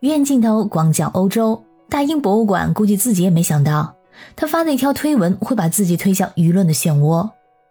远镜头广角欧洲，大英博物馆估计自己也没想到，他发的一条推文会把自己推向舆论的漩涡。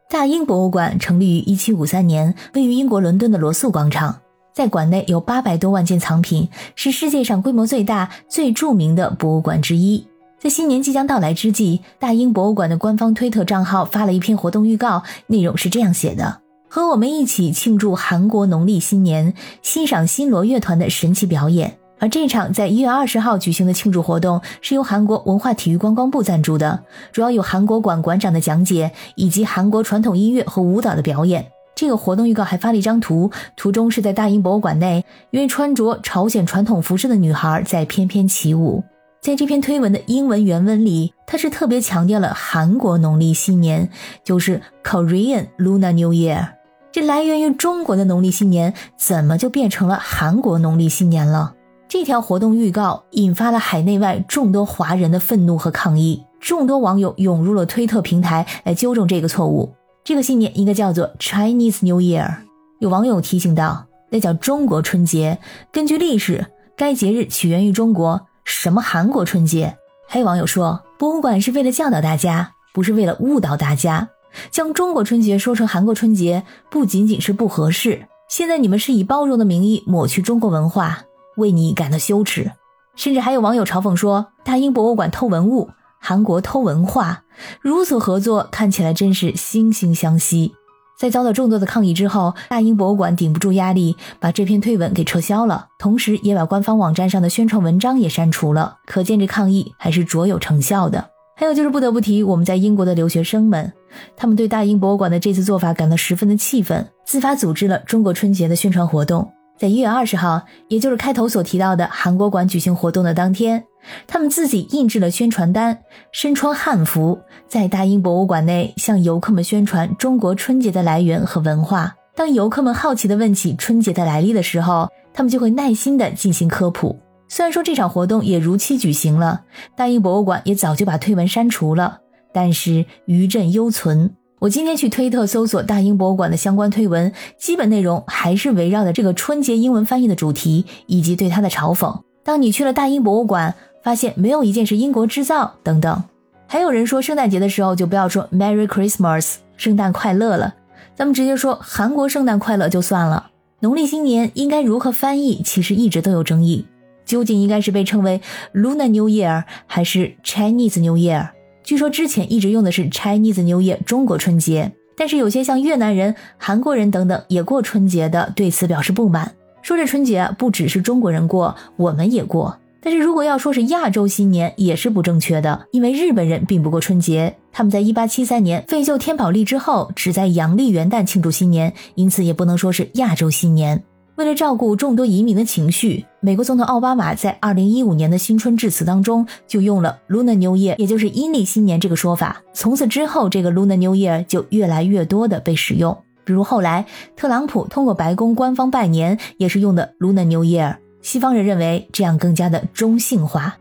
大英博物馆成立于1753年，位于英国伦敦的罗素广场，在馆内有八百多万件藏品，是世界上规模最大、最著名的博物馆之一。在新年即将到来之际，大英博物馆的官方推特账号发了一篇活动预告，内容是这样写的：“和我们一起庆祝韩国农历新年，欣赏新罗乐团的神奇表演。”而这场在一月二十号举行的庆祝活动是由韩国文化体育观光部赞助的，主要有韩国馆馆长的讲解以及韩国传统音乐和舞蹈的表演。这个活动预告还发了一张图，图中是在大英博物馆内，一位穿着朝鲜传统服饰的女孩在翩翩起舞。在这篇推文的英文原文里，他是特别强调了韩国农历新年，就是 Korean Lunar New Year。这来源于中国的农历新年，怎么就变成了韩国农历新年了？这条活动预告引发了海内外众多华人的愤怒和抗议，众多网友涌入了推特平台来纠正这个错误。这个新年应该叫做 Chinese New Year。有网友提醒道：“那叫中国春节。根据历史，该节日起源于中国，什么韩国春节？”还有网友说，博物馆是为了教导大家，不是为了误导大家。将中国春节说成韩国春节，不仅仅是不合适，现在你们是以包容的名义抹去中国文化。为你感到羞耻，甚至还有网友嘲讽说：“大英博物馆偷文物，韩国偷文化，如此合作看起来真是惺惺相惜。”在遭到众多的抗议之后，大英博物馆顶不住压力，把这篇推文给撤销了，同时也把官方网站上的宣传文章也删除了。可见这抗议还是卓有成效的。还有就是不得不提我们在英国的留学生们，他们对大英博物馆的这次做法感到十分的气愤，自发组织了中国春节的宣传活动。在一月二十号，也就是开头所提到的韩国馆举行活动的当天，他们自己印制了宣传单，身穿汉服，在大英博物馆内向游客们宣传中国春节的来源和文化。当游客们好奇地问起春节的来历的时候，他们就会耐心地进行科普。虽然说这场活动也如期举行了，大英博物馆也早就把推文删除了，但是余震犹存。我今天去推特搜索大英博物馆的相关推文，基本内容还是围绕着这个春节英文翻译的主题以及对它的嘲讽。当你去了大英博物馆，发现没有一件是英国制造等等。还有人说圣诞节的时候就不要说 Merry Christmas，圣诞快乐了，咱们直接说韩国圣诞快乐就算了。农历新年应该如何翻译，其实一直都有争议，究竟应该是被称为 Lunar New Year 还是 Chinese New Year？据说之前一直用的是 Chinese New Year 中国春节，但是有些像越南人、韩国人等等也过春节的，对此表示不满，说这春节不只是中国人过，我们也过。但是如果要说是亚洲新年，也是不正确的，因为日本人并不过春节，他们在1873年废旧天宝历之后，只在阳历元旦庆祝新年，因此也不能说是亚洲新年。为了照顾众多移民的情绪，美国总统奥巴马在二零一五年的新春致辞当中就用了 Lunar New Year，也就是阴历新年这个说法。从此之后，这个 Lunar New Year 就越来越多的被使用。比如后来特朗普通过白宫官方拜年也是用的 Lunar New Year。西方人认为这样更加的中性化，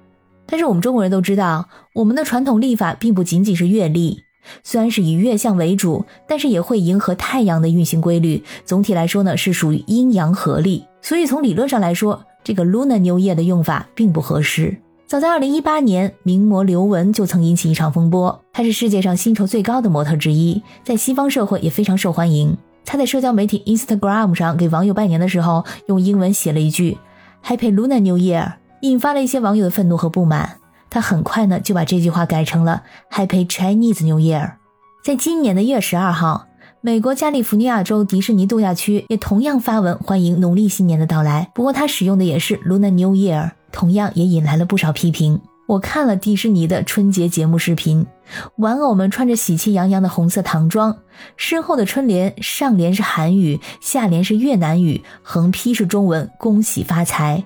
但是我们中国人都知道，我们的传统历法并不仅仅是月历。虽然是以月相为主，但是也会迎合太阳的运行规律。总体来说呢，是属于阴阳合历。所以从理论上来说，这个 Lunar New Year 的用法并不合适。早在2018年，名模刘雯就曾引起一场风波。她是世界上薪酬最高的模特之一，在西方社会也非常受欢迎。她在社交媒体 Instagram 上给网友拜年的时候，用英文写了一句 Happy Lunar New Year，引发了一些网友的愤怒和不满。他很快呢就把这句话改成了 Happy Chinese New Year。在今年的一月十二号，美国加利福尼亚州迪士尼度假区也同样发文欢迎农历新年的到来。不过他使用的也是 Lunar New Year，同样也引来了不少批评。我看了迪士尼的春节节目视频，玩偶们穿着喜气洋洋的红色唐装，身后的春联上联是韩语，下联是越南语，横批是中文“恭喜发财”。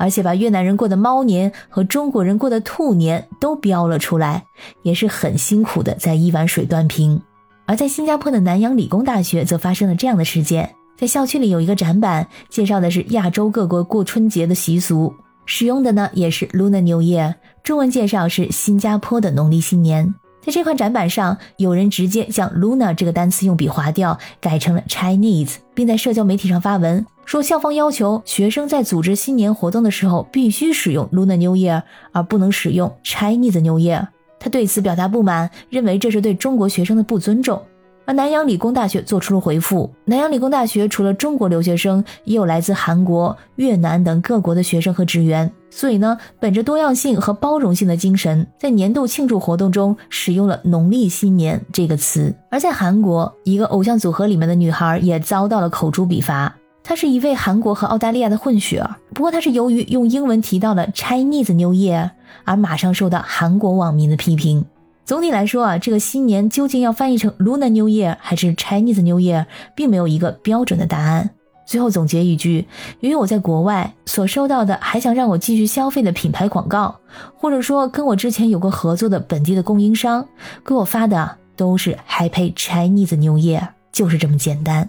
而且把越南人过的猫年和中国人过的兔年都标了出来，也是很辛苦的在一碗水端平。而在新加坡的南洋理工大学则发生了这样的事件，在校区里有一个展板，介绍的是亚洲各国过春节的习俗，使用的呢也是 Lunar New Year，中文介绍是新加坡的农历新年。在这块展板上，有人直接将 Luna 这个单词用笔划掉，改成了 Chinese，并在社交媒体上发文。说校方要求学生在组织新年活动的时候必须使用 Lunar New Year，而不能使用 Chinese New Year。他对此表达不满，认为这是对中国学生的不尊重。而南洋理工大学做出了回复。南洋理工大学除了中国留学生，也有来自韩国、越南等各国的学生和职员。所以呢，本着多样性和包容性的精神，在年度庆祝活动中使用了“农历新年”这个词。而在韩国，一个偶像组合里面的女孩也遭到了口诛笔伐。她是一位韩国和澳大利亚的混血儿，不过她是由于用英文提到了 Chinese New Year，而马上受到韩国网民的批评。总体来说啊，这个新年究竟要翻译成 Lunar New Year 还是 Chinese New Year，并没有一个标准的答案。最后总结一句：由于我在国外所收到的还想让我继续消费的品牌广告，或者说跟我之前有过合作的本地的供应商给我发的都是 Happy Chinese New Year，就是这么简单。